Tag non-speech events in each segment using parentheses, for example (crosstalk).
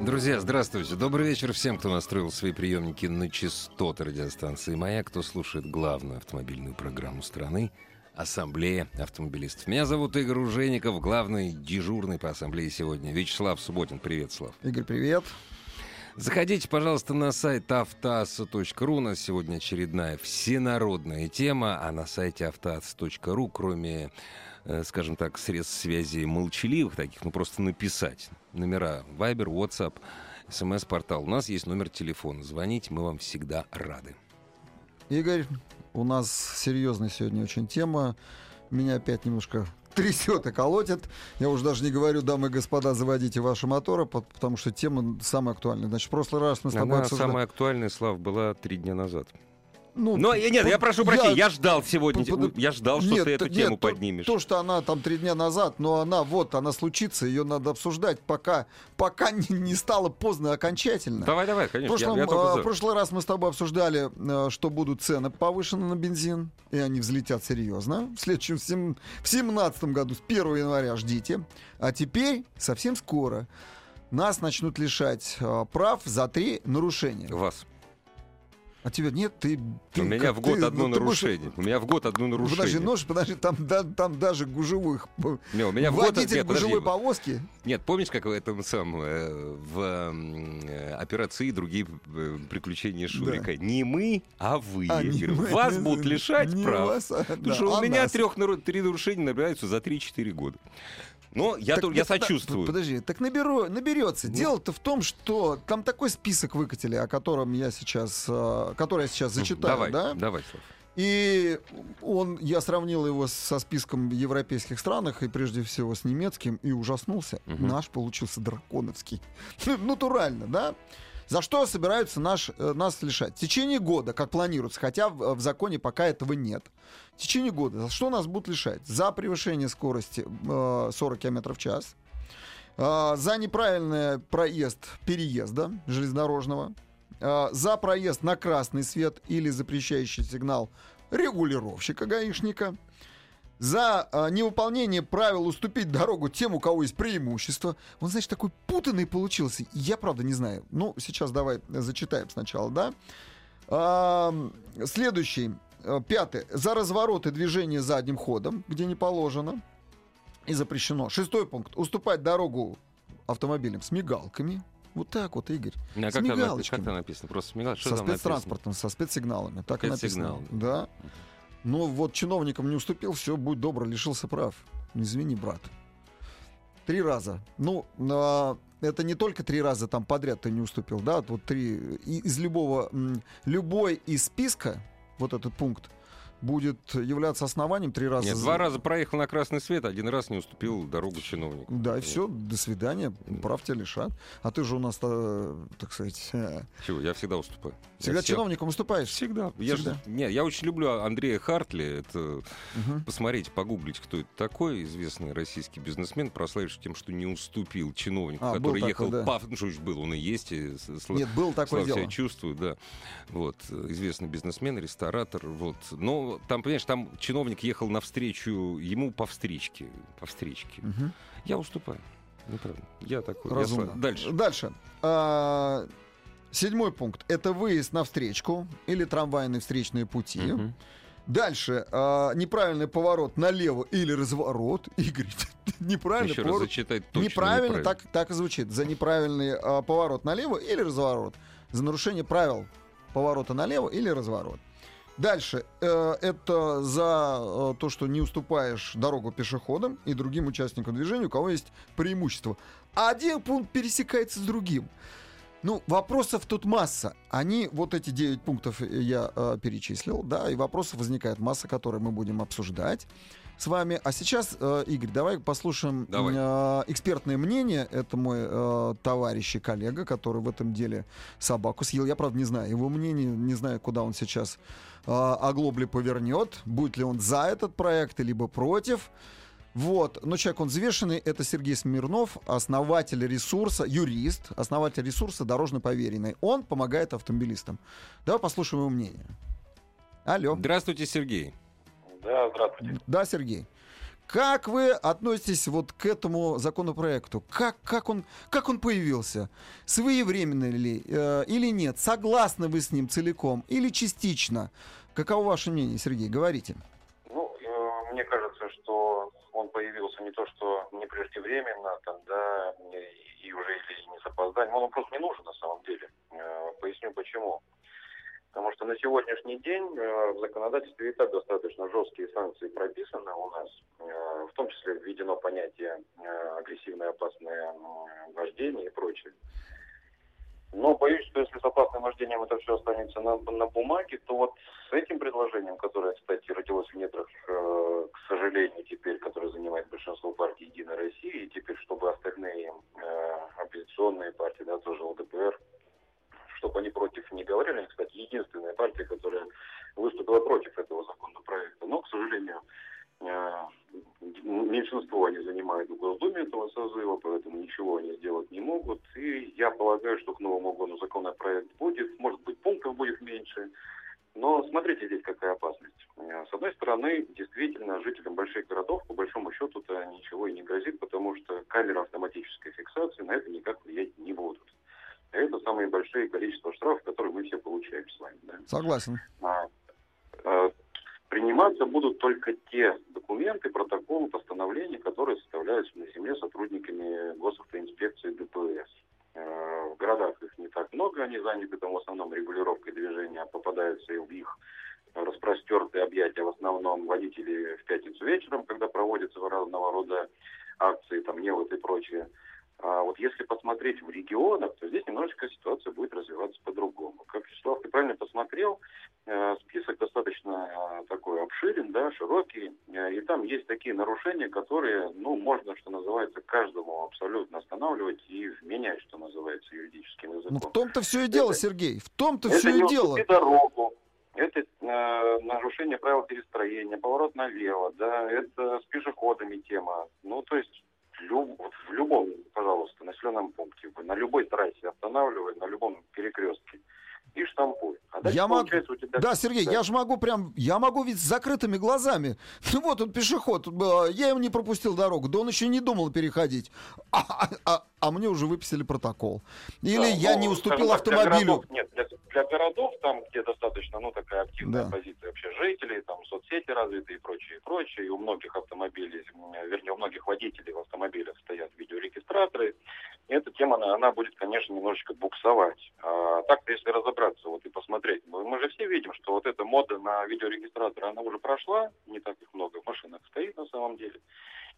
Друзья, здравствуйте. Добрый вечер всем, кто настроил свои приемники на частоты радиостанции «Маяк», кто слушает главную автомобильную программу страны Ассамблея автомобилистов. Меня зовут Игорь Ужеников, главный дежурный по ассамблее сегодня. Вячеслав Субботин. Привет, Слав. Игорь, привет. Заходите, пожалуйста, на сайт автоаса.ру. У нас сегодня очередная всенародная тема, а на сайте автоаса.ру, кроме, э, скажем так, средств связи молчаливых таких, ну просто написать номера Viber, WhatsApp, смс-портал. У нас есть номер телефона. Звоните, мы вам всегда рады. Игорь, у нас серьезная сегодня очень тема. Меня опять немножко (laughs) трясет и колотит. Я уже даже не говорю, дамы и господа, заводите ваши моторы, потому что тема самая актуальная. Значит, в прошлый раз мы с тобой Она обсуждали... самая актуальная, Слав, была три дня назад. Ну, Но я- нет, я прошу прощения, я ждал сегодня, Под- я ждал, что Нет, ты эту т- тему нет, то- поднимешь. То, что она там три дня назад, но она вот, она случится, ее надо обсуждать, пока, пока (laughs) не, не стало поздно окончательно. Давай, давай, В конечно, я- прошлом, я, только а, в прошлый раз мы с тобой обсуждали, э, что будут цены повышены на бензин, и они взлетят серьезно. В следующем, в сем- в 17 году, с 1 января ждите. А теперь, совсем скоро, нас начнут лишать э, прав за три нарушения. Вас. А тебя нет, ты... ты У меня в год ты- одно ну, нарушение. У меня в год одно нарушение. Подожди, нож, подожди, там, да- там даже гужевых... Не, у меня в год... Водитель Нет, подожди. гужевой повозки. Нет, помнишь, как в этом самом э, в э, операции и другие э, приключения Шурика? Не мы, а вы. А, Я говорю, мы, вас будут лишать прав. вас, а, Потому да, что у а меня нас. трех, нару- три нарушения набираются за 3-4 года. Но я, Так, я сочувствую. Подожди, так наберу, наберется. Ну. Дело-то в том, что там такой список выкатили, о котором я сейчас, э, который я сейчас зачитаю, давай, да? давай, Слав. И он, я сравнил его со списком европейских странах, и прежде всего с немецким, и ужаснулся. Мгм. Наш получился драконовский. (laughs) Ну, Натурально, да? За что собираются наш, э, нас лишать? В течение года, как планируется, хотя в, в законе пока этого нет. В течение года. За что нас будут лишать? За превышение скорости э, 40 км в час, э, за неправильный проезд переезда железнодорожного, э, за проезд на красный свет или запрещающий сигнал регулировщика гаишника, за э, невыполнение правил уступить дорогу тем, у кого есть преимущество. Он, знаешь, такой путанный получился. Я, правда, не знаю. Ну, сейчас давай зачитаем сначала, да? Ам, следующий, э, пятый. За развороты движения задним ходом, где не положено и запрещено. Шестой пункт. Уступать дорогу автомобилям с мигалками. Вот так вот, Игорь. А С как, там, мигалочками. как там написано? Просто смигал. Что со там написано? спецтранспортом, со спецсигналами. Так и написано. Да. Ну вот чиновникам не уступил, все, будь добр, лишился прав. Извини, брат. Три раза. Ну, а, это не только три раза там подряд ты не уступил, да, вот три. Из любого, любой из списка, вот этот пункт, будет являться основанием три раза. Нет, за- два раза проехал на красный свет, один раз не уступил дорогу чиновнику. Да, и все, до свидания, прав тебя лишат. А ты же у нас, так сказать, э, Чего, я всегда уступаю. Я всегда всем- чиновником уступаешь. Всегда. Я, Всегда. ж- не, я очень люблю Андрея Хартли. Это, Мгм. посмотрите, погуглите, кто это такой. Известный российский бизнесмен, прославившийся тем, что не уступил чиновнику, А, был который такой, ехал да. пав... Ну, что был, он и есть. И, Нет, было такое Слава дело. себя чувствую, да. Вот, э, известный бизнесмен, ресторатор, вот. Но там, понимаешь, там чиновник ехал навстречу ему по встречке, по встречке. Мгм. Я уступаю. Ну, правда. Я такой. Я Разумно. сла- Дальше. Дальше. А, седьмой пункт. Это выезд на встречку или трамвайные встречные пути. Мгм. Дальше. а, неправильный поворот налево или разворот. (laughs) Игорь, неправильный Еще раз поворот. зачитай точно. неправильно, так, так и звучит. За неправильный а, поворот налево или разворот. За нарушение правил поворота налево или разворот. Дальше. э, это за э, то, что не уступаешь дорогу пешеходам и другим участникам движения, у кого есть преимущество. А один пункт пересекается с другим. Ну, вопросов тут масса. Они, вот эти 9 пунктов я э, перечислил, да, и вопросов возникает масса, которые мы будем обсуждать. С вами. А сейчас, э, Игорь, давай послушаем Давай. э, экспертное мнение. Это мой э, товарищ и коллега, который в этом деле собаку съел. Я, правда, не знаю его мнение, не знаю, куда он сейчас э, оглобли повернет. Будет ли он за этот проект, либо против. Вот, но человек он взвешенный, это Сергей Смирнов, основатель ресурса, юрист, основатель ресурса дорожно поверенный. Он помогает автомобилистам. Давай послушаем его мнение. Алло. Здравствуйте, Сергей. Да, здравствуйте. Да, Сергей. Как вы относитесь вот к этому законопроекту? Как, как, он, как он появился? Своевременно ли э, или нет? Согласны вы с ним целиком или частично? Каково ваше мнение, Сергей? Говорите. Ну, э, мне кажется, что он появился не то, что не преждевременно, там, да, и, уже или не с опозданием. Он просто не нужен на самом деле. Э, поясню почему. Потому что на сегодняшний день э, в законодательстве и так достаточно жесткие санкции прописаны у нас. Э, в том числе введено понятие э, агрессивное опасное вождение и прочее. Но боюсь, что если с опасным вождением это все останется на, на бумаге, то вот с этим предложением, которое, кстати, родилось в недрах, к сожалению, теперь, которое занимает большинство партий Единой России, и теперь, чтобы остальные оппозиционные партии, да, тоже ЛДПР, чтобы они против не говорили. Они, кстати, единственная партия, которая выступила против этого законопроекта. Но, к сожалению, э, меньшинство они занимают в Госдуме этого созыва, поэтому ничего они сделать не могут. И я полагаю, что к новому году законопроект будет. Может быть, пунктов будет меньше. Но смотрите, здесь какая опасность. Э, С одной стороны, действительно, жителям больших городов, по большому счету-то ничего и не грозит, потому что камеры автоматической фиксации на это никак влиять не будут. А Это самые большие количество штрафов, которые мы все получаем с вами. Да? Согласен. А, а, приниматься будут только те документы, протоколы, постановления, которые составляются на земле сотрудниками госавтоинспекции ДПС. Э, В городах их не так много, они заняты там в основном регулировкой движения, а попадаются и в их распростертые объятия в основном водители в пятницу вечером, когда проводятся разного рода акции, там, невод и прочее. А вот если посмотреть в регионах, то здесь немножечко ситуация будет развиваться по-другому. Как Вячеслав, ты правильно посмотрел, э, список достаточно э, такой обширен, да, широкий, э, и там есть такие нарушения, которые, ну, можно, что называется, каждому абсолютно останавливать и вменять, что называется, юридическим языком. Ну, в том-то все и дело, Это- Сергей. В том-то Это все и дело. уступи дорогу, это э, нарушение правил перестроения, поворот налево, да, это с пешеходами тема. Ну, то есть люб- вот в любом, пожалуйста, населенном пункте, на любой трассе останавливай, на любом перекрестке и штампуй. А дальше, Я могу- у тебя... Да, Сергей, Да. я же могу прям, я могу ведь с закрытыми глазами. (laughs) Ну вот он пешеход, э, я ему не пропустил дорогу, да он еще не думал переходить. А, (laughs) а- а- а мне уже выписали протокол. Или Да, я ну, не уступил так, для автомобилю. городов- нет, для, для городов, там, где достаточно, ну, такая активная Да. позиция вообще жителей, там, соцсети развиты и прочее, и прочее, и у многих автомобилей, вернее, у многих водителей в автомобилях стоят видеорегистраторы, и эта тема, она, она будет, конечно, немножечко буксовать. А так-то, если разобраться вот и посмотреть, мы, мы же все видим, что вот эта мода на видеорегистраторы, она уже прошла, не так их много в машинах стоит на самом деле.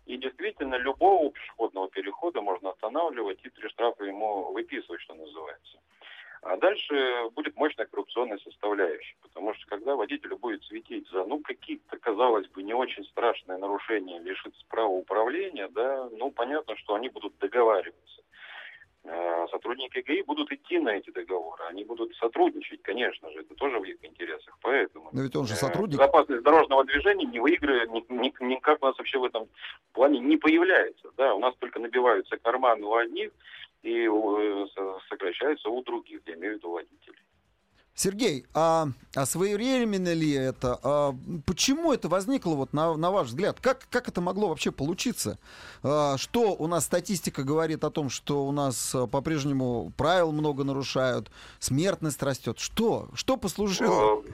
И действительно, любого пешеходного перехода можно останавливать и три штрафа ему выписывать, что называется. А дальше будет мощная коррупционная составляющая, потому что когда водителю будет светить за, ну, какие-то, казалось бы, не очень страшные нарушения, лишиться права управления, да, ну, понятно, что они будут договариваться. А Сотрудники ГАИ будут идти на эти договоры, они будут сотрудничать, конечно же, это тоже в их интересах, поэтому... Но ведь он же Э, сотрудник. Безопасность дорожного движения не ни- никак у нас вообще в этом плане не появляется. Да, у нас только набиваются карманы у одних и э, со- сокращаются у других, я имею в виду водителей. Сергей, а, а своевременно ли это? А почему это возникло, вот на, на ваш взгляд? Как, как это могло вообще получиться? А, что у нас статистика говорит о том, что у нас а, по-прежнему правил много нарушают, смертность растет? Что? Что послужило?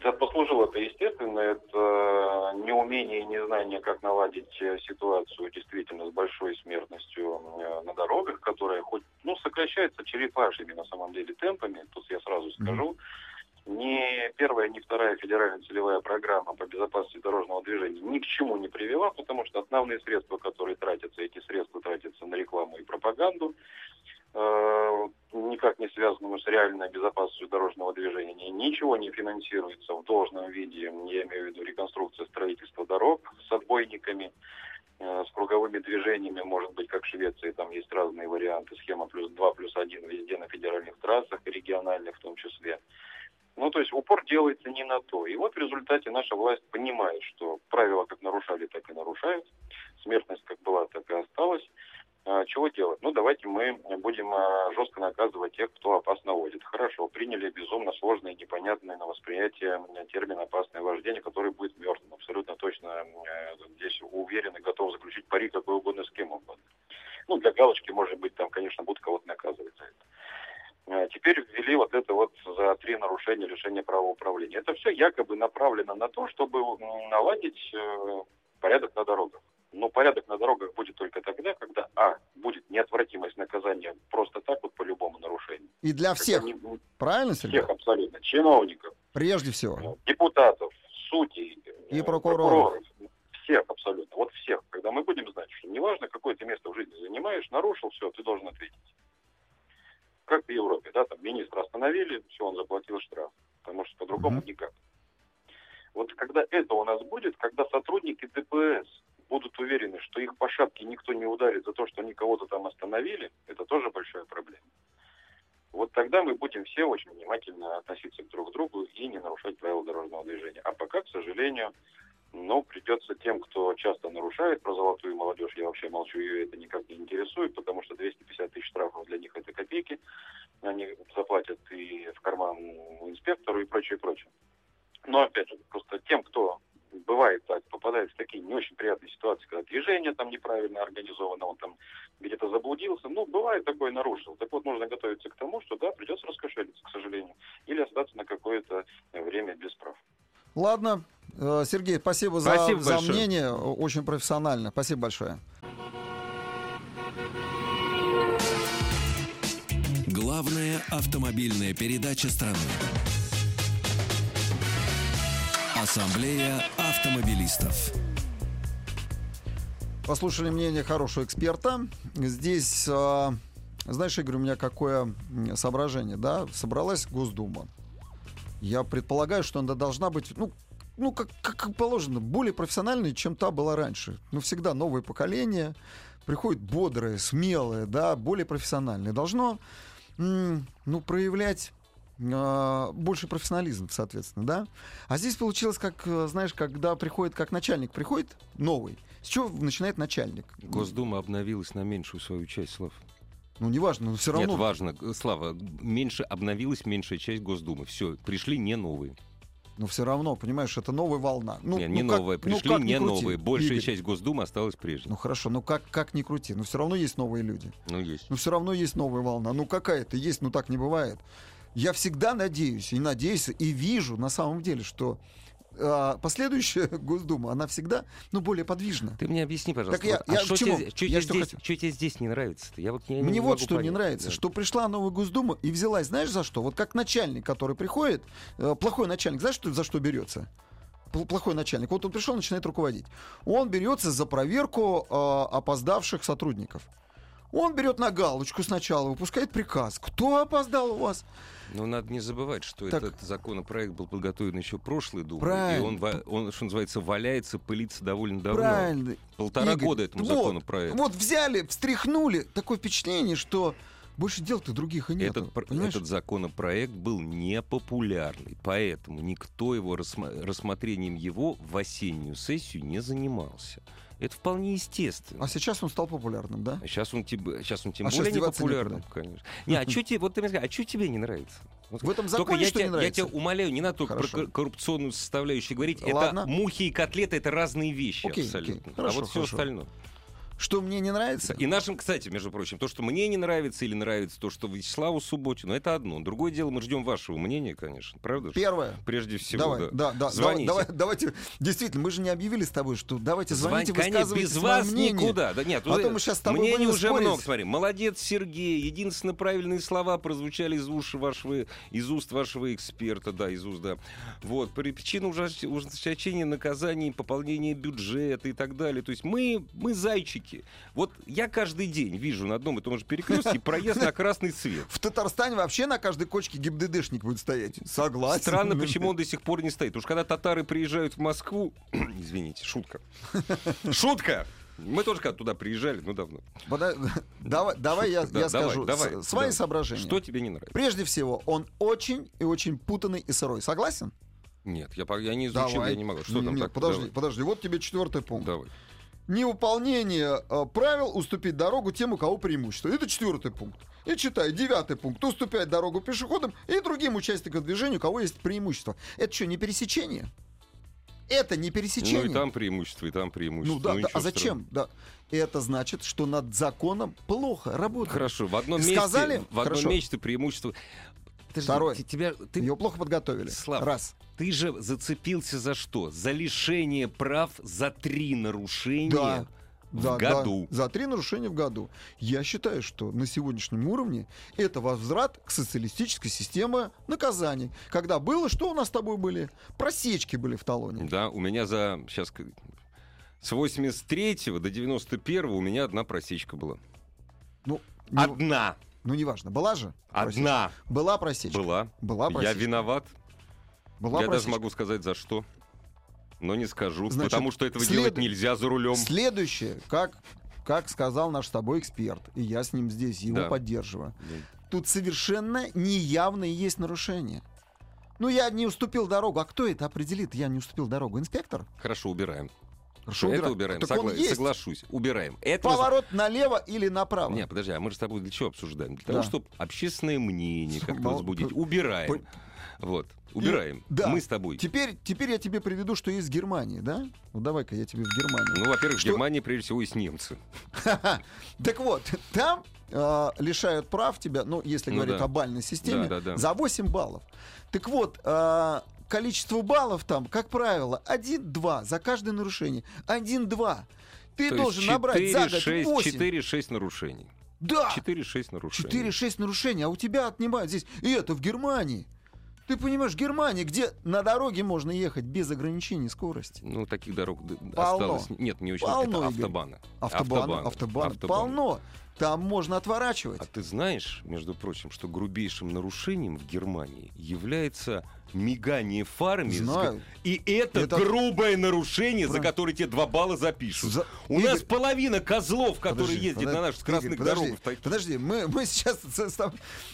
Э, Да, послужило это, естественно, это неумение и незнание, как наладить э, ситуацию действительно с большой смертностью э, на дорогах, которая хоть, ну, сокращается черепашьими на самом деле темпами, тут я сразу скажу. Ни первая, ни вторая федеральная целевая программа по безопасности дорожного движения ни к чему не привела, потому что основные средства, которые тратятся, эти средства тратятся на рекламу и пропаганду. Э, никак не связанному с реальной безопасностью дорожного движения. Ничего не финансируется в должном виде, я имею в виду реконструкция строительства дорог с отбойниками, э, с круговыми движениями, может быть, как в Швеции, там есть разные варианты, схема плюс 2 плюс 1 везде на федеральных трассах, региональных в том числе. Ну, то есть упор делается не на то. И вот в результате наша власть понимает, что правила как нарушали, так и нарушают. Смертность как была, так и осталась. А, чего делать? Ну, давайте мы будем а, жестко наказывать тех, кто опасно водит. Хорошо, приняли безумно сложное и непонятное на восприятие термин «опасное вождение», который будет мертвым. Абсолютно точно э, здесь уверен и готов заключить пари какой угодно с кем угодно. Ну, для галочки, может быть, там, конечно, будут кого-то наказывать за это. Э, теперь ввели вот это вот за три нарушения лишения права управления. Это все якобы направлено на то, чтобы наладить э, порядок на дорогах. Но порядок на дорогах будет только тогда, когда, а, будет неотвратимость наказания просто так вот по любому нарушению. И для всех, не, правильно, Сергей? Всех абсолютно. Чиновников. Прежде всего. Э, депутатов, судей. И прокуроров. прокуроров. Всех абсолютно. Вот всех. Когда мы будем знать, что неважно, какое ты место в жизни занимаешь, нарушил, все, ты должен ответить как в Европе, да, там министра остановили, все, он заплатил штраф, потому что по-другому mm-hmm. никак. Вот когда это у нас будет, когда сотрудники ДПС будут уверены, что их по шапке никто не ударит за то, что они кого-то там остановили, это тоже большая проблема. Вот тогда мы будем все очень внимательно относиться друг к другу и не нарушать правила дорожного движения. А пока, к сожалению, но придется тем, кто часто нарушает про золотую молодежь, я вообще молчу, ее это никак не интересует, потому что 250 тысяч штрафов для них это копейки. Они заплатят и в карман инспектору и прочее, прочее. Но опять же, просто тем, кто бывает так, попадает в такие не очень приятные ситуации, когда движение там неправильно организовано, он там где-то заблудился, ну, бывает такое, нарушил. Так вот, нужно готовиться к тому, что, да, придется раскошелиться, к сожалению, или остаться на какое-то время без прав. Ладно, э, Сергей, спасибо, спасибо за, за мнение, очень профессионально. Спасибо большое. Главная автомобильная передача страны. Ассамблея автомобилистов. Послушали мнение хорошего эксперта. Здесь, э, знаешь, Игорь, у меня какое соображение, да? Собралась Госдума я предполагаю, что она должна быть, ну, ну как, как, положено, более профессиональной, чем та была раньше. Ну, всегда новое поколение приходит бодрое, смелое, да, более профессиональное. Должно, ну, проявлять больше профессионализм, соответственно, да. А здесь получилось, как, э, знаешь, когда приходит, как начальник приходит новый, с чего начинает начальник? Госдума обновилась на меньшую свою часть, Слав. Ну, неважно, но все равно... Нет, важно. Слава, меньше обновилась меньшая часть Госдумы. Все, пришли не новые. Но все равно, понимаешь, это новая волна. Ну, не, не ну, новая, как, ну, пришли ну, не крути, новые. Большая Игорь. часть Госдумы осталась прежней. Ну хорошо, ну как, как ни крути, но все равно есть новые люди. Ну есть. Но все равно есть новая волна. Ну какая-то есть, ну так не бывает. Я всегда надеюсь, и надеюсь, и вижу на самом деле, что а, последующая (laughs) Госдума, она всегда, ну, более подвижна. Ты мне объясни, пожалуйста. Так я, а я что, чему? тебе, что, я тебе что, здесь, что тебе здесь не нравится? Я вот, я Мне не вот что понять. не нравится, да. что пришла новая Госдума и взялась, знаешь, за что? Вот как начальник, который приходит, э, плохой начальник, знаешь, что, за что берется? плохой начальник. Вот он пришел, начинает руководить. Он берется за проверку э, опоздавших сотрудников. Он берет на галочку сначала, выпускает приказ. Кто опоздал у вас? Но надо не забывать, что так... этот законопроект был подготовлен еще прошлой Думой. Правильно. И он, он, что называется, валяется, пылится довольно давно. Правильно. Полтора Игорь, года этому вот, законопроекту. Вот взяли, встряхнули. Такое впечатление, что больше дел-то других и нет. Этот, этот законопроект был непопулярный, поэтому никто его рассмотрением его в осеннюю сессию не занимался. Это вполне естественно. А сейчас он стал популярным, да? Сейчас он, сейчас он тем а более не популярным, некуда. конечно. Не, а что тебе, вот ты мне скажи, а что тебе не нравится? Вот в этом законе я что тебя, не нравится? Я тебя умоляю, не надо только Хорошо. про коррупционную составляющую говорить. Ладно. Это мухи и котлеты, это разные вещи окей, абсолютно. Окей. Хорошо, а вот хорошо. все остальное. Что мне не нравится? И нашим, кстати, между прочим, то, что мне не нравится или нравится то, что Вячеславу Субботину, это одно. Другое дело, мы ждем вашего мнения, конечно. Правда? Первое. Прежде всего, давай, да. да, да. Звоните. Давай, давайте, действительно, мы же не объявили с тобой, что давайте звоните, Звонь, высказывайте без вас мнение. никуда. Да, нет, а то мы сейчас с тобой Мнений уже спорить. много, смотри. Молодец, Сергей. Единственно правильные слова прозвучали из уст вашего, из уст вашего эксперта, да, из уст, да. Вот. Причина ужесточения наказаний, пополнения бюджета и так далее. То есть мы, мы зайчики. Перекрестке. Вот я каждый день вижу на одном и том же перекрестке (laughs) проезд на красный свет. В Татарстане вообще на каждой кочке ГИБДДшник будет стоять. Согласен. Странно, почему он до сих пор не стоит. Уж когда татары приезжают в Москву... (clears throat) Извините, шутка. (laughs) Шутка! Мы тоже когда туда приезжали, ну давно. Пода- (laughs) Давай, давай я, Да, я давай, скажу давай, свои давай. соображения. Что тебе не нравится? Прежде всего, он очень и очень путанный и сырой. Согласен? Нет, я, я не изучил, я не могу. Что там Нет, так? подожди, Давай. подожди. Вот тебе четвертый пункт. Давай. Невыполнение э, правил уступить дорогу тем, у кого преимущество. Это четвертый пункт. И читай, девятый пункт. Уступять дорогу пешеходам и другим участникам движения, у кого есть преимущество. Это что, не пересечение? Это не пересечение. Ну и там преимущество, и там Ну преимущество. да, да, ничего а зачем? Да. Это значит, что над законом плохо работает. Хорошо, в одном месте, Сказали? в одном Хорошо. месте преимущество. Подожди, Второе. ты- тебя, ты, Его плохо подготовили. Слав, Раз. ты же зацепился за что? За лишение прав за три нарушения Да. в Да, году. да, за три нарушения в году. Я считаю, что на сегодняшнем уровне это возврат к социалистической системе наказаний. Когда было, что у нас с тобой были? Просечки были в талоне. Да, у меня за сейчас с 83 до 91 у меня одна просечка была. Ну, Одна. Ну, неважно. Была же? просечка? Одна Была просечка. была. Была Я просечка. виноват. Была Я даже просечка. могу сказать за что. Но не скажу, Значит, потому что этого след- делать нельзя за рулем. Следующее, как, как сказал наш с тобой эксперт, и я с ним здесь его Да. поддерживаю. Тут совершенно неявные есть нарушения. Ну, я не уступил дорогу. А кто это определит? Я не уступил дорогу. Инспектор? Хорошо, убираем. Хорошо, это убирай. убираем. Так Согла-. Соглашусь. Убираем. Это Поворот налево или направо? Не, подожди, а мы же с тобой для чего обсуждаем? Для Да. того, чтобы общественное мнение как-то Мол- возбудить. Убираем. Вот, убираем. да. Мы с тобой. Теперь, теперь я тебе приведу, что в Германии, да? Ну, давай-ка я тебе в Германию. Ну, во-первых, в Что- Германии, прежде всего, есть немцы. Так вот, там э, лишают прав тебя, ну, если Ну говорить да. о бальной системе, Да, да, да. за 8 баллов. Так вот, э, количество баллов там, как правило, 1-2 за каждое нарушение. 1-2. Ты То должен есть набрать за год 4-6 8. 4-6 нарушений. Да, 4-6 нарушений. 4-6 нарушений, а у тебя отнимают здесь. И это в Германии. Ты понимаешь, Германия, где на дороге можно ехать без ограничений скорости. Ну, таких дорог Полно. осталось. Нет, не очень. Полно, это Игорь. автобаны. Автобаны, автобаны, полно. Там можно отворачивать. А ты знаешь, между прочим, что грубейшим нарушением в Германии является мигание фарами. Знаю. И это, Это- грубое нарушение, за Правильно. которое тебе два балла запишут. За- У Игорь, нас половина козлов, которые Подожди, ездят подожди, на наших красных подожди, дорогах. так- Подожди, мы, мы сейчас...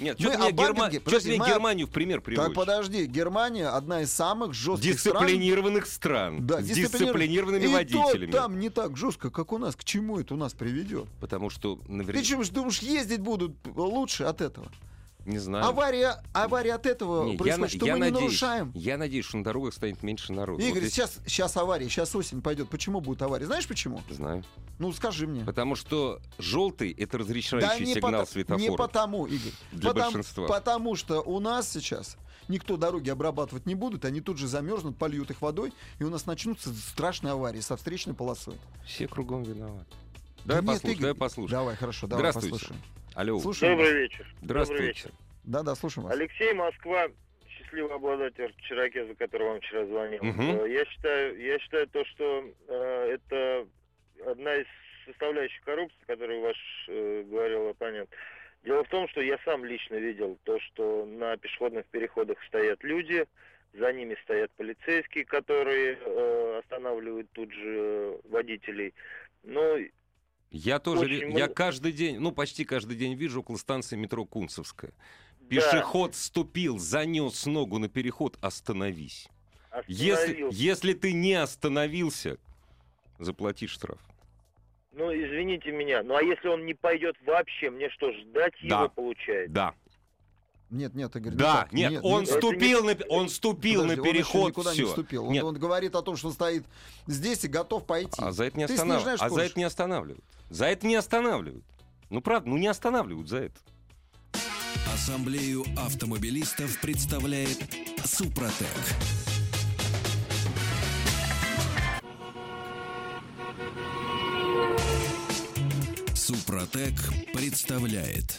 Нет, мы что ты Герма- подожди, мы Германию в пример Так приводишь? подожди, Германия одна из самых жестких стран. Дисциплинированных стран. Да, с дисциплинированными И водителями. то там не так жестко, как у нас. К чему это у нас приведет? Потому что Ты что, думаешь, ездить будут лучше от этого? Не знаю. Авария, авария от этого Не, я, происходит, на- что я мы не надеюсь, нарушаем. я надеюсь, что на дорогах станет меньше народу. Игорь, Вот если- сейчас, сейчас авария, сейчас осень пойдет. Почему будет авария? Знаешь почему? Знаю. Ну, скажи мне. Потому что желтый это Да разрешающий не, сигнал пото- светофора. не потому, Игорь. Для Потому- большинства. Потому что у нас сейчас никто дороги обрабатывать не будут, они тут же замерзнут, польют их водой, и у нас начнутся страшные аварии со встречной полосой. Все кругом виноваты. Да Давай нет, послушаем, Игорь, давай послушаем. Давай, хорошо, давай Здравствуйте. послушаем. Алло. Слушаем Добрый вас. вечер. Добрый Здравствуйте. вечер. Да, да, слушаем вас. Алексей, Москва, счастливый обладатель Чирокеза, который вам вчера звонил. Э, Я считаю, я считаю то, что э, это одна из составляющих коррупции, о которой ваш э, говорил оппонент. Дело в том, что я сам лично видел то, что на пешеходных переходах стоят люди, за ними стоят полицейские, которые э, останавливают тут же э, водителей. Но Я тоже, Очень я много. каждый день, ну почти каждый день вижу около станции метро Кунцевская. да, Пешеход ступил, занес ногу на переход, остановись. Если, если ты не остановился, заплати штраф. Ну, извините меня. Ну, а если он не пойдет вообще, мне что, ждать Да. его получается? Да, Нет, нет, Игорь, не да, так. нет, он нет. Ступил, на, он ступил Подожди, на он еще переход, никуда все. не вступил. Он, Нет. он говорит о том, что он стоит здесь и готов пойти. А за это не останавливают. А за это не останавливают. За это не останавливают. Ну правда, ну не останавливают за это. Ассамблею автомобилистов представляет Супротек. Супротек представляет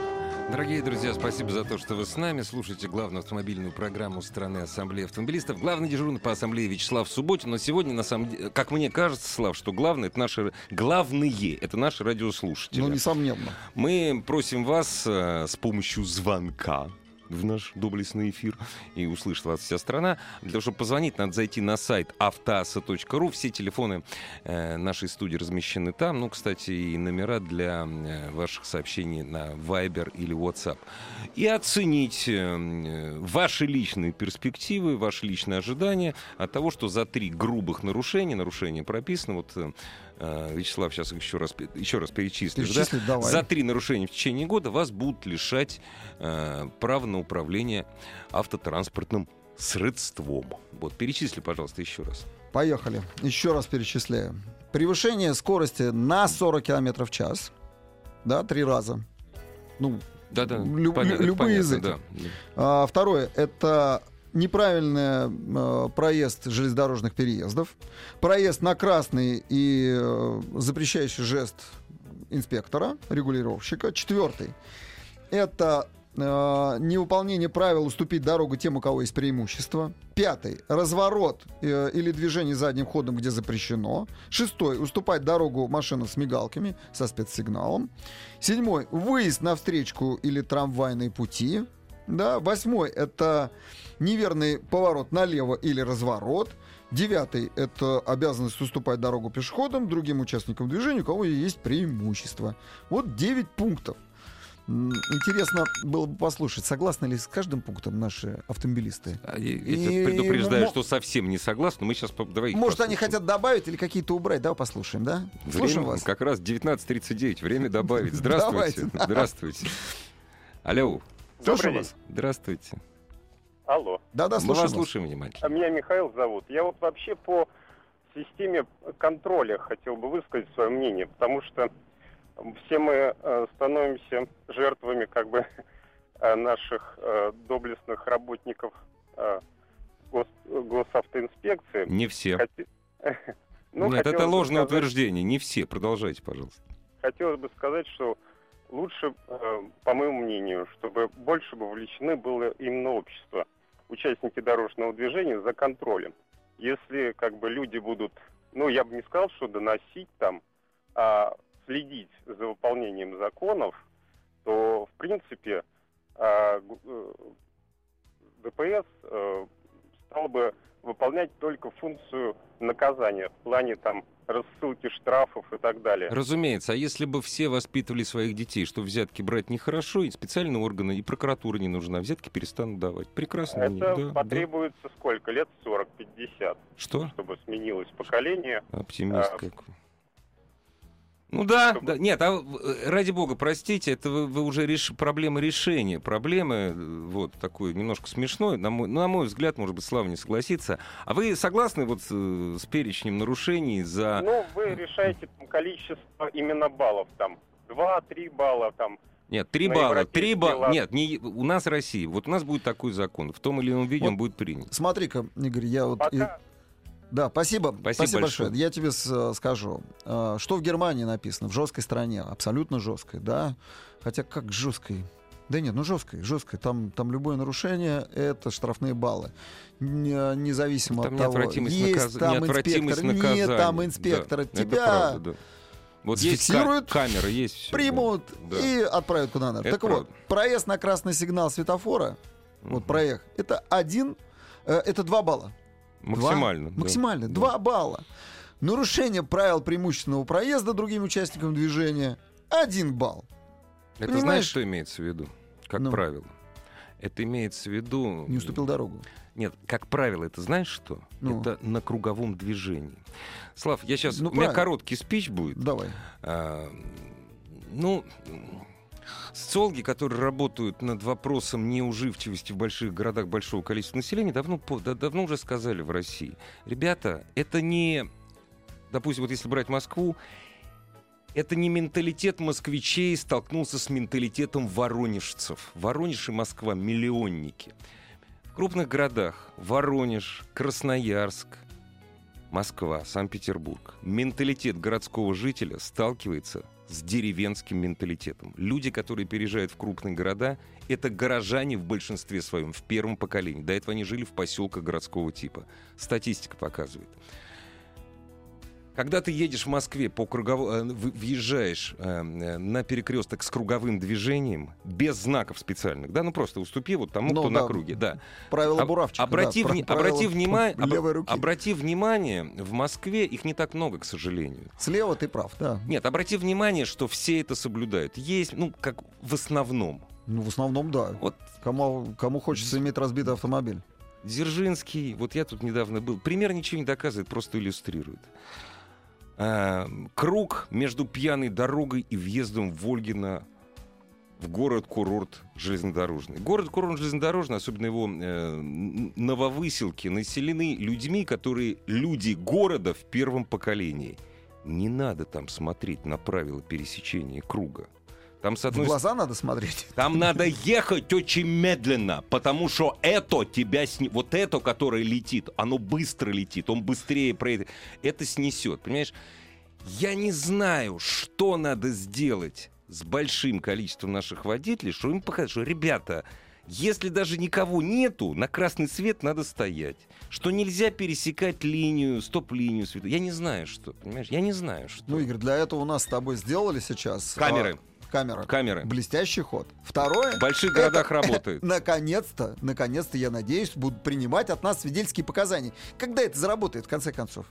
Дорогие друзья, спасибо за то, что вы с нами. Слушайте главную автомобильную программу страны Ассамблеи автомобилистов. Главный дежурный по Ассамблее Вячеслав Субботин. Но сегодня, на самом деле, как мне кажется, Слав, что главное, это наши, главные, это наши радиослушатели. Ну, несомненно. Мы просим вас э, с помощью звонка в наш доблестный эфир и услышит вас вся страна. Для того, чтобы позвонить, надо зайти на сайт автоаса.ру. Все телефоны э, нашей студии размещены там. Ну, кстати, и номера для э, ваших сообщений на Viber или WhatsApp. И оценить э, ваши личные перспективы, ваши личные ожидания от того, что за три грубых нарушения, нарушения прописано, вот Вячеслав сейчас еще раз, еще раз перечислишь, да? Перечислить давай. За три нарушения в течение года вас будут лишать э, права на управление автотранспортным средством. Вот, перечисли, пожалуйста, еще раз. Поехали. Еще раз перечисляю. Превышение скорости на 40 км в час. Да, три раза. Ну, Да-да, Лю- понятно, лю- любые из понятно, этих. да. А, второе это неправильный э, проезд железнодорожных переездов, проезд на красный и э, запрещающий жест инспектора, регулировщика. Четвертый это э, невыполнение правил уступить дорогу тем, у кого есть преимущество. Пятый разворот э, или движение задним ходом, где запрещено. Шестой уступать дорогу машинам с мигалками со спецсигналом. Седьмой выезд на встречку или трамвайные пути. Да, восьмой это неверный поворот налево или разворот. Девятый – это обязанность уступать дорогу пешеходам, другим участникам движения, у кого есть преимущество. Вот 9 пунктов. Интересно было бы послушать, согласны ли с каждым пунктом наши автомобилисты? А Я, я И, предупреждаю, что совсем не согласны. Мы сейчас давай Может, они послушаем. хотят добавить или какие-то убрать? Давай послушаем, да? Слушаем Время вас. как раз 19.39. Время добавить. (laughs) Здравствуйте. Здравствуйте. Алло. Слушаем день. вас. Здравствуйте. Алло. Да-да, Мы слушаем вас вас. слушаем внимательно. А Меня Михаил зовут. Я вот вообще по системе контроля хотел бы высказать свое мнение, потому что все мы э, становимся жертвами как бы э, наших э, доблестных работников гос- госавтоинспекции. Не все. Хоте- (laughs) Ну, Нет, это ложное сказать- утверждение. Не все. Продолжайте, пожалуйста. хотелось бы сказать, что лучше, э, по моему мнению, чтобы больше вовлечены было именно общество, участники дорожного движения за контролем. Если как бы люди будут, ну я бы не сказал, что доносить там, а следить за выполнением законов, то в принципе а, э, ДПС э, стал бы выполнять только функцию наказания в плане там рассылки штрафов и так далее. Разумеется, а если бы все воспитывали своих детей, что взятки брать нехорошо, и специальные органы, и прокуратура не нужна, взятки перестанут давать. Прекрасно. Это да, да. потребуется сколько? Лет 40-50, Что? чтобы сменилось поколение. Оптимист А, какой. Ну да, чтобы- да, нет, а э, ради бога, простите, это вы, вы уже реш... проблема решения. Проблемы, э, вот, такой немножко смешной, на мой, на мой взгляд, может быть, Слава не согласится. А вы согласны вот э, с перечнем нарушений за... Ну, вы решаете там, количество именно баллов, там, 2-3 балла, там, Нет, три балла. Три балла. Нет, не, у нас Россия. Вот у нас будет такой закон. В том или ином виде он Вот будет принят. Смотри-ка, Игорь, я вот... и- пока... Да, спасибо. Спасибо большое. большое. Я тебе с- скажу. э, Что в Германии написано? В жесткой стране. Абсолютно жесткой, да? Хотя как жесткой? Да нет, ну жесткой, жесткой. Там, там любое нарушение — это штрафные баллы. Не- Независимо Там от того, есть наказ... там инспектор, наказания. нет там Да, инспектора. это Тебя правда, да. Вот есть зафиксируют, есть всё, да. примут Да. и отправят куда надо. Это так вот, правда. проезд на красный сигнал светофора, вот Мгм. проехать, это один, э, это два балла. Максимально. Два? да. Максимально. Да. Два балла. Нарушение правил преимущественного проезда другим участникам движения. Один балл. Это Понимаешь? знаешь, что имеется в виду? Как Ну. правило. Это имеется в виду... Не уступил дорогу. Нет, как правило, это знаешь что? Ну. Это на круговом движении. Слав, я сейчас... Ну, у меня правильно. короткий спич будет. Давай. А, ну, социологи, которые работают над вопросом неуживчивости в больших городах большого количества населения, давно, давно уже сказали в России. Ребята, это не... Допустим, вот если брать Москву, это не менталитет москвичей столкнулся с менталитетом воронежцев. Воронеж и Москва — миллионники. В крупных городах Воронеж, Красноярск, Москва, Санкт-Петербург. Менталитет городского жителя сталкивается с деревенским менталитетом. Люди, которые переезжают в крупные города, это горожане в большинстве своем, в первом поколении. До этого они жили в поселках городского типа. Статистика показывает. Когда ты едешь в Москве по круговому, въезжаешь э, э, на перекресток с круговым движением, без знаков специальных, да, ну просто уступи вот тому, Ну кто да, на круге, да. Правила буравчика. обрати, да, вни- правила обрати, внима- (laughs) об- руки. обрати внимание, в Москве их не так много, к сожалению. Слева ты прав, да. Нет, обрати внимание, что все это соблюдают. Есть, ну, как в основном. Ну, в основном, да. Вот Кому, кому хочется иметь разбитый автомобиль. Дзержинский, вот я тут недавно был, пример ничего не доказывает, просто иллюстрирует. А, круг между пьяной дорогой и въездом в Ольгино в город-курорт железнодорожный. Город-курорт железнодорожный, особенно его э, нововыселки, населены людьми, которые люди города в первом поколении. Не надо там смотреть на правила пересечения круга. Там, с В одной глаза надо смотреть. там надо ехать очень медленно, потому что это тебя сни... вот это, которое летит, оно быстро летит, он быстрее проедет, это снесет, понимаешь? Я не знаю, что надо сделать с большим количеством наших водителей, что им показать, что, ребята, если даже никого нету, на красный свет надо стоять. Что нельзя пересекать линию, стоп-линию свету. Я не знаю, что, понимаешь? Я не знаю, что. Ну, Игорь, для этого у нас с тобой сделали сейчас... Камеры. а, камера. Камеры. Блестящий ход. Второе... В больших это- городах работает. (laughs) Наконец-то, наконец-то, я надеюсь, будут принимать от нас свидетельские показания. Когда это заработает, в конце концов?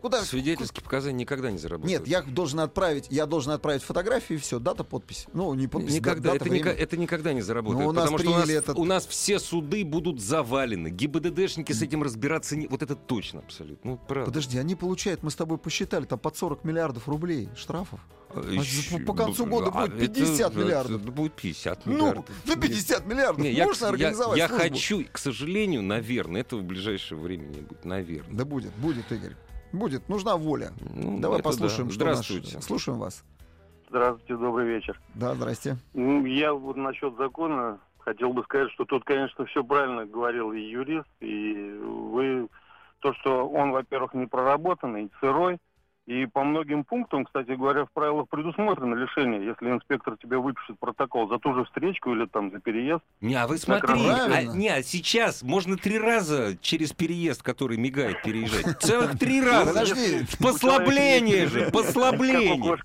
Куда? Свидетельские показания никогда не заработают. Нет, я должен отправить, я должен отправить фотографию и все, дата, подпись. Ну, не подпись, Никогда, да- это, дата, ника- время. это никогда не заработает. Ну, у нас потому что у нас, этот- у нас все суды будут завалены. ГИБДДшники с этим разбираться не... Вот это точно абсолютно. Ну, правда. Подожди, они получают, мы с тобой посчитали, там под 40 миллиардов рублей штрафов. А, по- по концу года а, будет 50 это- миллиардов. это будет 50 Ну, миллиардов. за 50 миллиардов Не, я, можно я- организовать я службу? хочу, к сожалению, наверное, этого в ближайшее время не будет. Наверное. Да будет, будет, Игорь. Будет, нужна воля. Ну, Давай это да. послушаем, что наш... Здравствуйте. Слушаем вас. Здравствуйте, добрый вечер. Да, здрасте. Ну, Я вот насчет закона хотел бы сказать, что тут, конечно, все правильно говорил и юрист, и вы... То, что он, во-первых, не проработанный, сырой, и по многим пунктам, кстати говоря, в правилах предусмотрено лишение, если инспектор тебе выпишет протокол за ту же встречку или там за переезд. Не, а вы смотри, а, не, а сейчас можно три раза через переезд, который мигает, переезжать. Целых три раза. Подожди, Послабление же, послабление.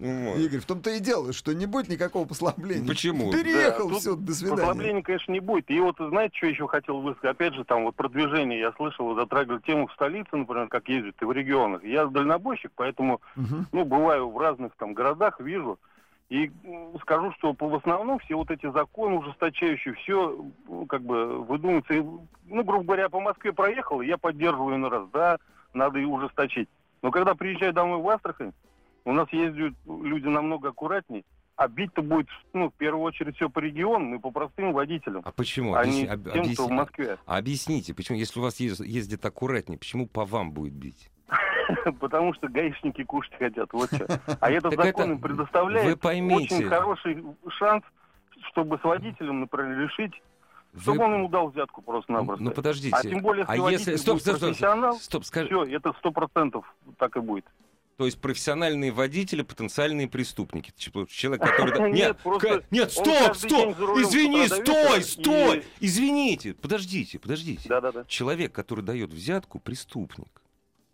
Вот. Игорь, в том-то и дело, что не будет никакого послабления. Почему? Переехал, Да, все, до свидания. Послабления, конечно, не будет. И вот, знаете, что еще хотел высказать? Опять же, там вот продвижение, я слышал, вы затрагивали тему в столице, например, как ездят и в регионах. Я дальнобойщик, поэтому, Мгм. ну, бываю в разных там городах, вижу. И скажу, что по- в основном все вот эти законы ужесточающие, все как бы выдумывается. И, ну, грубо говоря, по Москве проехал, и я поддерживаю на раз, да, надо и ужесточить. Но когда приезжаю домой в Астрахань, у нас ездят люди намного аккуратнее, а бить-то будет, ну, в первую очередь, все по регионам и по простым водителям, А почему? а Объясни- не об- тем, кто в объясни- Москве. Объясните, почему, если у вас ез- ездит аккуратнее, почему по вам будет бить? (laughs) Потому что гаишники кушать хотят, вот что. А этот закон им предоставляет очень хороший шанс, чтобы с водителем, например, решить, Вы- чтобы он ему дал взятку просто-напросто. Ну подождите. А тем более, если а если... Стоп, стоп, стоп, профессионал, стоп, скажи. все, это сто процентов так и будет. То есть профессиональные водители, потенциальные преступники. Типа Человек, (laughs) который... Нет, Нет, просто стоп, стоп, извини, стой, стой, извините, подождите, подождите. Человек, который дает взятку, преступник.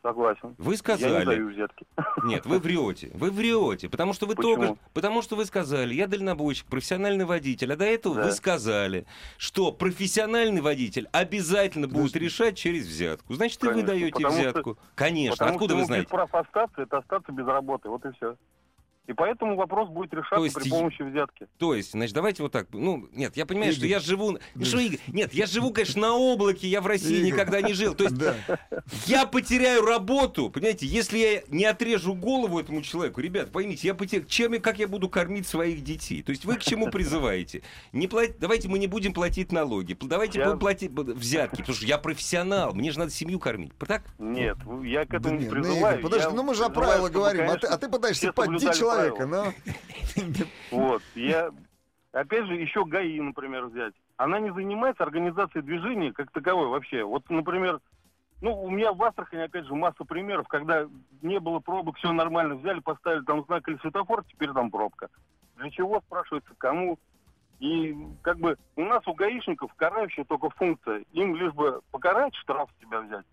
Согласен. Вы Я не сказали, даю взятки. (laughs) нет, вы врете, вы врете, потому что вы Почему? только, потому что вы сказали, я дальнобойщик, профессиональный водитель, а до этого Да. вы сказали, что профессиональный водитель обязательно будет Подожди. решать через взятку. Значит, и вы Конечно, даете потому что- взятку. Конечно, Потому откуда что вы знаете? прав остаться, это остаться без работы, вот и все. И поэтому вопрос будет решаться есть при помощи взятки. То есть, значит, давайте вот так. Ну, нет, я понимаю, что Игорь. я живу... Ну, что, Игорь? Нет, я живу, конечно, на облаке, я в России Игорь. никогда не жил. То есть Да. я потеряю работу, понимаете, если я не отрежу голову этому человеку. Ребят, поймите, я потеряю... Чем и как я буду кормить своих детей? То есть вы к чему призываете? Не плат... Давайте мы не будем платить налоги, давайте Я- будем платить взятки, потому что я профессионал, мне же надо семью кормить. Так? Нет, я к Да этому не нет, ну, призываю. Игорь, подожди, Я ну мы же о правилах говорим, а ты, а ты пытаешься поддеть соблюдали человека, ну. (laughs) Вот, я... Опять же, еще ГАИ, например, взять. Она не занимается организацией движения как таковой вообще. Вот, например, Ну, у меня в Астрахани, опять же, масса примеров, когда не было пробок, все нормально, взяли, поставили там знак или светофор, теперь там пробка. Для чего, спрашивается, кому? И как бы у нас у гаишников карающая только функция. Им лишь бы покарать, штраф с тебя взять.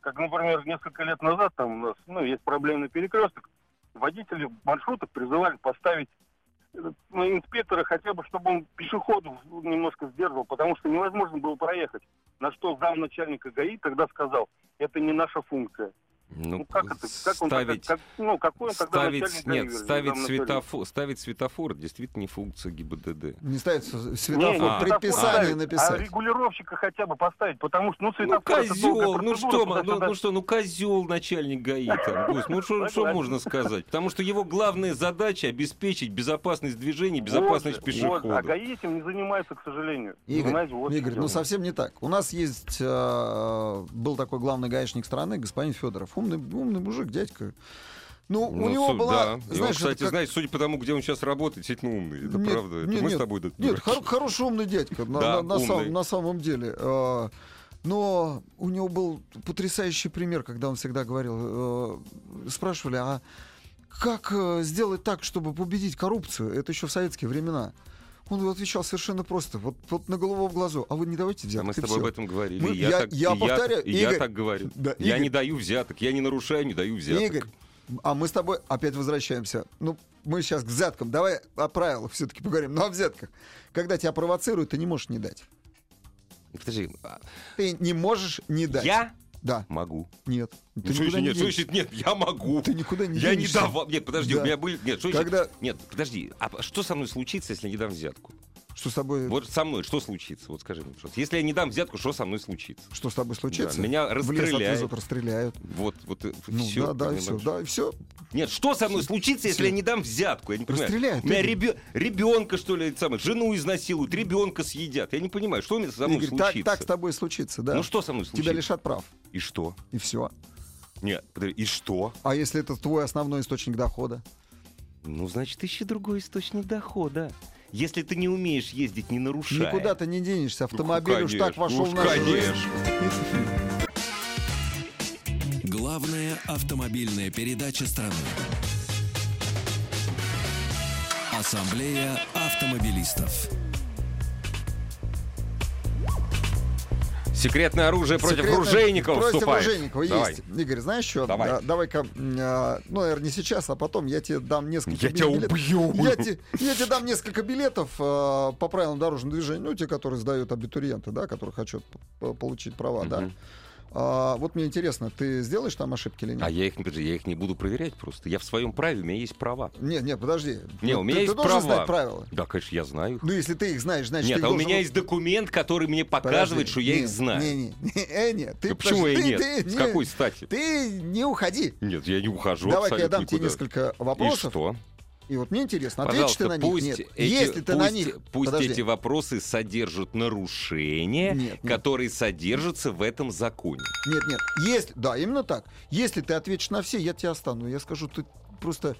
Как, например, несколько лет назад там у нас ну, есть проблемный перекресток. Водители маршруток призывали поставить э, ну, инспектора хотя бы, чтобы он пешеходов немножко сдерживал, потому что невозможно было проехать. На что замначальника ГАИ тогда сказал, это не наша функция. Ну, Ну, как это? Как он ставить, тогда, как, ну, какой он тогда ставить, начальник нет, ставить светофор, ставить светофор действительно не функция ГИБДД. Не ставится Не, светофор, не А. предписание ставить, А написать. регулировщика хотя бы поставить, потому что, ну, Ну, светофор долгая козел, ну процедура, что, ну, ну что, ну козел начальник ГАИ там, Гусь, ну что, что можно сказать? Потому что его главная задача обеспечить безопасность движения, безопасность Вот пешехода. вот, а ГАИ этим не занимается, к сожалению. Игорь, Понимаете, вот Игорь, в ну совсем не так. У нас есть, э, был такой главный гаишник страны, господин Федоров. Умный, умный мужик, дядька. Ну, Ну, у него су- была, да. Он, знаешь, это кстати, как- знаете, судя по тому, где он сейчас работает, действительно умный. Это Нет, правда. Это нет, мы с нет, тобой да, Нет, дураки. хор- хороший умный дядька, на, Да, на- на умный. самом, на самом деле. Э, Но у него был потрясающий пример, когда он всегда говорил, э, спрашивали, а как э, сделать так, чтобы победить коррупцию? Это еще в советские времена. Он отвечал совершенно просто, вот, вот на голову в глазу. А вы не давайте взяток. мы с тобой всё». об этом говорили. Мы- я, я- так, я повторяю, и я Игорь, так говорю. да, я Игорь. не даю взяток. Я не нарушаю, не даю взяток. Игорь, а мы с тобой опять возвращаемся. Ну, мы сейчас к взяткам. Давай о правилах все-таки поговорим. Ну, о взятках. Когда тебя провоцируют, ты не можешь не дать. Подожди, а Ты не можешь не дать. я Да. могу. Нет. Ну, Ты что никуда значит не нет? Что значит нет? Я могу. Ты никуда не Я не давал. Нет, подожди, Да. у меня были. Нет, что Когда- значит- Нет, подожди. А что со мной случится, если я не дам взятку? Что с тобой, Вот со мной что случится? Вот скажи мне, пожалуйста. Если я не дам взятку, что со мной случится? что с тобой случится? Да, меня В лес расстреляют. отвезут, расстреляют. Вот, вот Ну, все. да, да, все, да, все. Нет, что со мной случится, если Всё. я не дам взятку? Я не понимаю. Расстреляют, У меня ребё- ребенка, что ли, самое, жену изнасилуют, ребенка съедят. Я не понимаю, что со мной Игорь, так, случится? так с тобой случится, да. Ну что со мной случится? Тебя лишат прав. И что? И все. Нет, подожди, и что? А если это твой основной источник дохода? Ну, значит, ищи другой источник дохода. Если ты не умеешь ездить, не нарушая. Никуда ты не денешься. Автомобиль Ну, уж так вошел уж в нашу жизнь. Главная автомобильная передача страны. Ассамблея автомобилистов. Секретное оружие против Секретное- ружейников Против вступает. ружейников Давай. есть. Игорь, знаешь что? Давай. Да, давай-ка, а, ну, наверное, не сейчас, а потом я тебе дам несколько Я тебя билетов. убью. Я, те- я тебе дам несколько билетов а, по правилам дорожного движения, ну, те, которые сдают абитуриенты, да, которые хотят получить права, да. А, вот мне интересно, ты сделаешь там ошибки или нет? А я их, я их не буду проверять просто. Я в своем праве, у меня есть права. Нет, нет, подожди. Не, у меня ты, есть ты должен права. знать правила. Да, конечно, я знаю их. Ну, если ты их знаешь, значит, Нет, а у должен меня есть документ, который мне показывает, Подожди, что я не, их знаю. Не, не, не, э, нет. Ты, Да почему я нет? ты С не- какой стати? Ты не уходи. Нет, я не ухожу Давай-ка я дам тебе никуда. несколько И вопросов. что? И вот мне интересно, ответишь ты на них? пусть, Нет. эти, Если ты пусть, на них... пусть Подожди. эти вопросы содержат нарушения, Нет, нет. которые содержатся в этом законе. Нет, нет. Если... Да, именно так. Если ты ответишь на все, я тебя остану. Я скажу, ты просто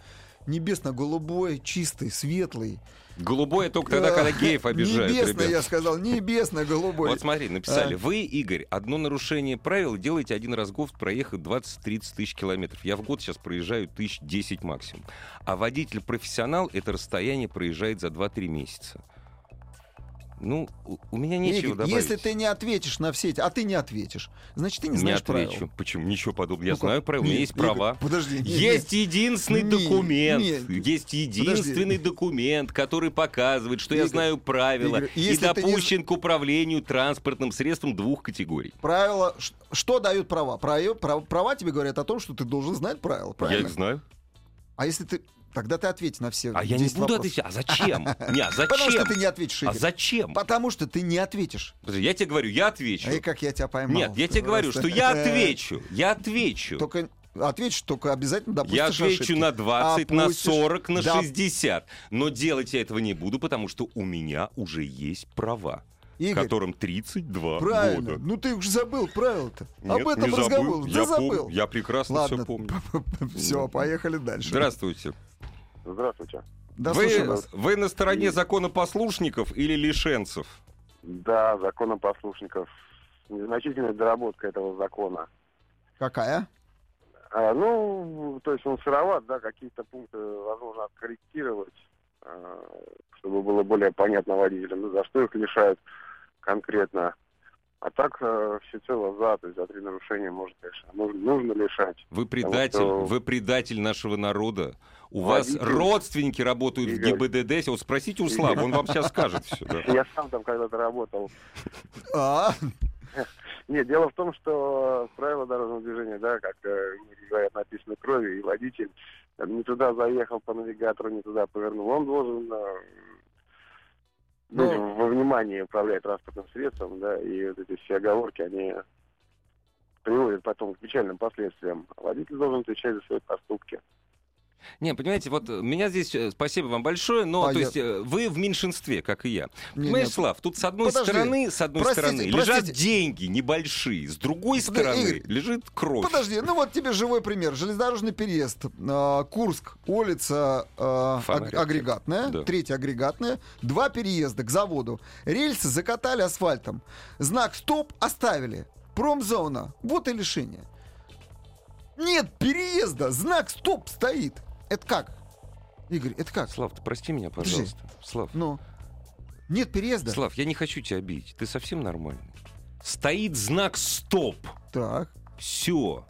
небесно-голубой, чистый, светлый. Голубое только тогда, когда геев обижают, Небесно, ребят. я сказал, небесно-голубой. Вот смотри, написали, А. вы, Игорь, одно нарушение правил делаете один раз в год проехать 20-30 тысяч километров. Я в год сейчас проезжаю тысяч 10 максимум. А водитель-профессионал это расстояние проезжает за 2-3 месяца. Ну, у, меня нечего Игорь, добавить. если ты не ответишь на все эти... А ты не ответишь. Значит, ты не не знаешь отвечу. правил. Почему? Ничего подобного. Я Ну-ка. знаю правила, у меня Нет, есть Игорь, права. подожди, нет, есть единственный Не, документ, не. есть единственный документ, который показывает, что я Игорь, знаю правила Игорь, и ты не допущен к управлению транспортным средством двух категорий. Правила... Что дают права? Права, права, права тебе говорят о том, что ты должен знать правила, Я правильно? их знаю. А если ты... Тогда ты ответь на все А я не 10 буду вопросов. отвечать. А зачем? (laughs) Не, а зачем? Потому что ты не ответишь, А Игорь. зачем? Потому что ты не ответишь. Подожди, Я тебе говорю, я отвечу. А и как я тебя поймал. Нет, я тебе говорю, что я отвечу. Я отвечу. Только ответишь, только обязательно допустишь Я отвечу ошибки. на 20, на Опустишь. 40, на Да. 60. Но делать я этого не буду, потому что у меня уже есть права, Игорь, которым 32 правильно. года. Ну ты уже забыл правила-то. Нет, Об этом не забыл. разговор. Я Да помню. забыл. Я прекрасно Ладно. все помню. (laughs) Все, поехали дальше. Здравствуйте. Здравствуйте. Да, вы, вас. вы на стороне законопослушников или лишенцев? Да, законопослушников. Незначительная доработка этого закона. Какая? А, ну, то есть он сыроват, да, какие-то пункты, возможно, откорректировать, а, чтобы было более понятно водителям, ну, за что их лишают конкретно. А так э, всецело за, то есть за три нарушения можно, конечно, нужно, нужно лишать. Вы предатель, что- вы предатель нашего народа. У вас Водитель- родственники работают в Игорь. ГИБДД. Вот спросите у Славы, он вам сейчас скажет все. Я сам там когда-то работал. А, Нет, дело в том, что правила дорожного движения, да, как э, говорят, написано кровью, и водитель не туда заехал по навигатору, не туда повернул. Он должен э, быть Ну- во внимании управлять транспортным средством, да, и вот эти все оговорки, они приводят потом к печальным последствиям. Водитель должен отвечать за свои поступки. Не, понимаете, вот э, меня здесь, э, спасибо вам большое, но А то я- есть э, вы в меньшинстве, как и я. не, Понимаешь, нет. Слав, тут с одной Подожди. стороны, с одной Простите, стороны лежат простите. деньги небольшие, с другой Подожди, стороны Игорь, лежит кровь. Подожди, ну вот тебе живой пример. Железнодорожный переезд. А, Курск, улица а, Фонарь. аг- агрегатная, Да. третья агрегатная, два переезда к заводу. Рельсы закатали асфальтом. Знак «Стоп» оставили. Промзона. Вот и лишение. Нет переезда, знак «Стоп» стоит. Это как? Игорь, это как? Слав, ты прости меня, Подожди. пожалуйста. Слав, Ну, нет переезда? Слав, я не хочу тебя обидеть. Ты совсем нормальный. Стоит знак «Стоп». Так. Все.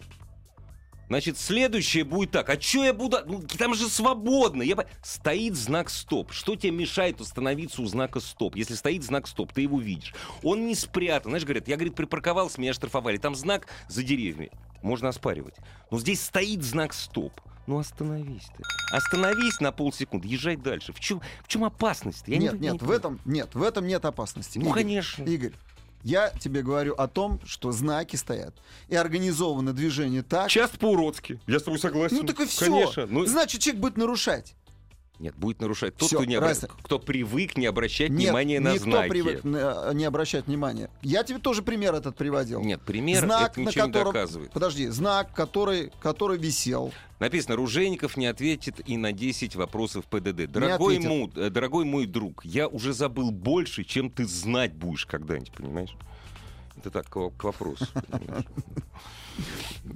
Значит, следующее будет так. А что я буду... Ну, там же свободно. Я... Стоит знак «Стоп». Что тебе мешает остановиться у знака «Стоп»? Если стоит знак «Стоп», ты его видишь. Он не спрятан. Знаешь, говорят, я, говорит, припарковался, меня штрафовали. Там знак за деревьями. Можно оспаривать. Но здесь стоит знак «Стоп». Ну остановись ты. Остановись на полсекунды, езжай дальше. В чем, в чем опасность? Я нет, не, нет, не в этом, нет, в этом нет опасности. Ну, Игорь, конечно. Игорь, я тебе говорю о том, что знаки стоят. И организовано движение так. Часто по-уродски. Я с тобой согласен. Ну так и все. Конечно. Ну, Значит, человек будет нарушать. Нет, будет нарушать тот, Всё, кто, не обра- кто привык не обращать Нет, внимания на никто знаки. привык э, не обращать внимания. Я тебе тоже пример этот приводил. Нет, пример знак, это на ничего котором... не доказывает. Подожди, знак, который, который висел. Написано, Ружейников не ответит и на 10 вопросов ПДД. Дорогой, му- э, дорогой мой друг, я уже забыл больше, чем ты знать будешь когда-нибудь, понимаешь? Это так, к, к вопросу.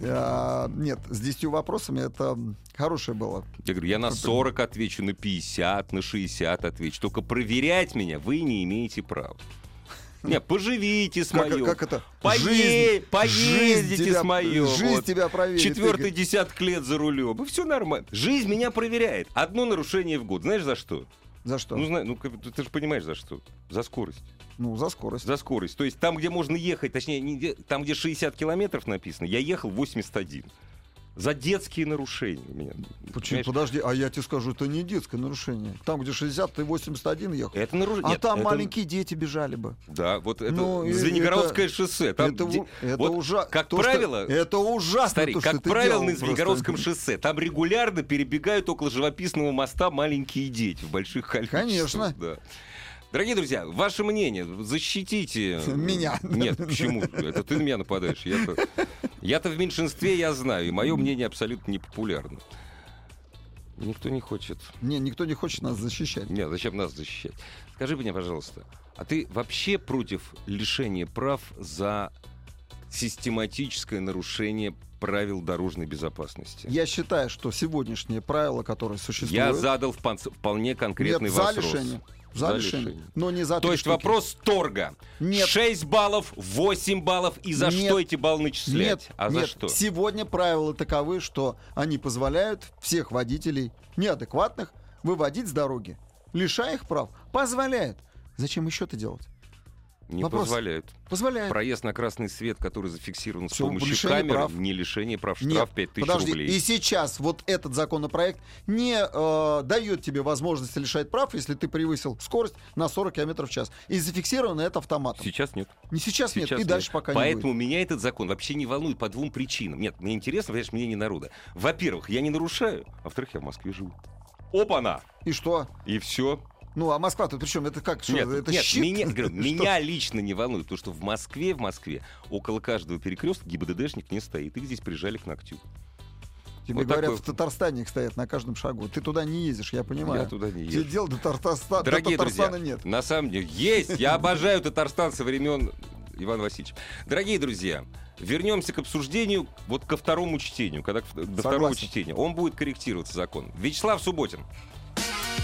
А, нет, с 10 вопросами это хорошее было. Я говорю, я на 40 отвечу, на 50, на 60 отвечу. Только проверять меня вы не имеете права. (laughs) Не, поживите с Как, моем. как это? Пое- Жизнь- поездите жизнь тебя- с моем. Жизнь вот. тебя проверит. Четвертый десяток лет за рулем. И все нормально. Жизнь меня проверяет. Одно нарушение в год. Знаешь за что? За что? Ну, зна- ну, ты же понимаешь, за что? За скорость. Ну, за скорость. За скорость. То есть там, где можно ехать, точнее, не там, где 60 километров написано, я ехал 81. За детские нарушения у меня. Почему? Понимаешь? Подожди, а я тебе скажу, это не детское нарушение. Там, где 60, ты 81 ехал. Это нарушение. А Нет, там это- маленькие дети бежали бы. Да, вот это Ну, Звенигородское это- шоссе. Там это де- это вот ужа- как то, что- правило, это ужасно. Старик, то, что как ты правило, делал на просто. Звенигородском шоссе там регулярно перебегают около живописного моста маленькие дети в больших количествах. Конечно. Да. Дорогие друзья, ваше мнение, защитите... Меня. Нет, почему? Это ты на меня нападаешь. Я-то, я-то в меньшинстве, я знаю, и мое мнение абсолютно непопулярно. Никто не хочет. Не, никто не хочет нас защищать. Нет, зачем нас защищать? Скажи мне, пожалуйста, а ты вообще против лишения прав за систематическое нарушение правил дорожной безопасности? Я считаю, что сегодняшние правила, которые существуют... Я задал вполне конкретный нет, за вопрос. лишение. За, За лишение. лишение. Но не за То есть штуки. вопрос торга. Нет. 6 баллов, 8 баллов. И за Нет. что эти баллы начислять? Нет, а за нет. что? Сегодня правила таковы, что они позволяют всех водителей неадекватных выводить с дороги. Лишая их прав. Позволяют. Зачем еще это делать? Не вопрос. позволяют. Позволяют. Проезд на красный свет, который зафиксирован с Всё, помощью камеры, прав. не лишение прав, Нет, штраф 5000 подожди, рублей. и сейчас вот этот законопроект не э, дает тебе возможности лишать прав, если ты превысил скорость на 40 км в час. И зафиксировано это автоматом. Сейчас нет. Не сейчас, Сейчас нет, и нет. дальше пока Поэтому не меня этот закон вообще не волнует по двум причинам. Нет, мне интересно, понимаешь, мнение народа. Во-первых, я не нарушаю, а во-вторых, я в Москве живу. Опа-на! И что? И все. Ну, а Москва тут причем? Это как? Что, Нет, это нет, щит? меня, говорю, (laughs) меня лично не волнует, потому что в Москве, в Москве, около каждого перекрестка ГИБДДшник не стоит. Их здесь прижали к ногтю. Тебе вот говорят, такой- в Татарстане их стоят на каждом шагу. Ты туда не ездишь, я понимаю. Я туда не Тебе езжу. дел до, Татарста- до Дорогие Татарстана друзья, нет. на самом деле есть. Я обожаю Татарстан со времен Иван Васильевич. Дорогие друзья, вернемся к обсуждению, вот ко второму чтению, когда до второго Согласен. чтения. Он будет корректироваться, закон. Вячеслав Субботин.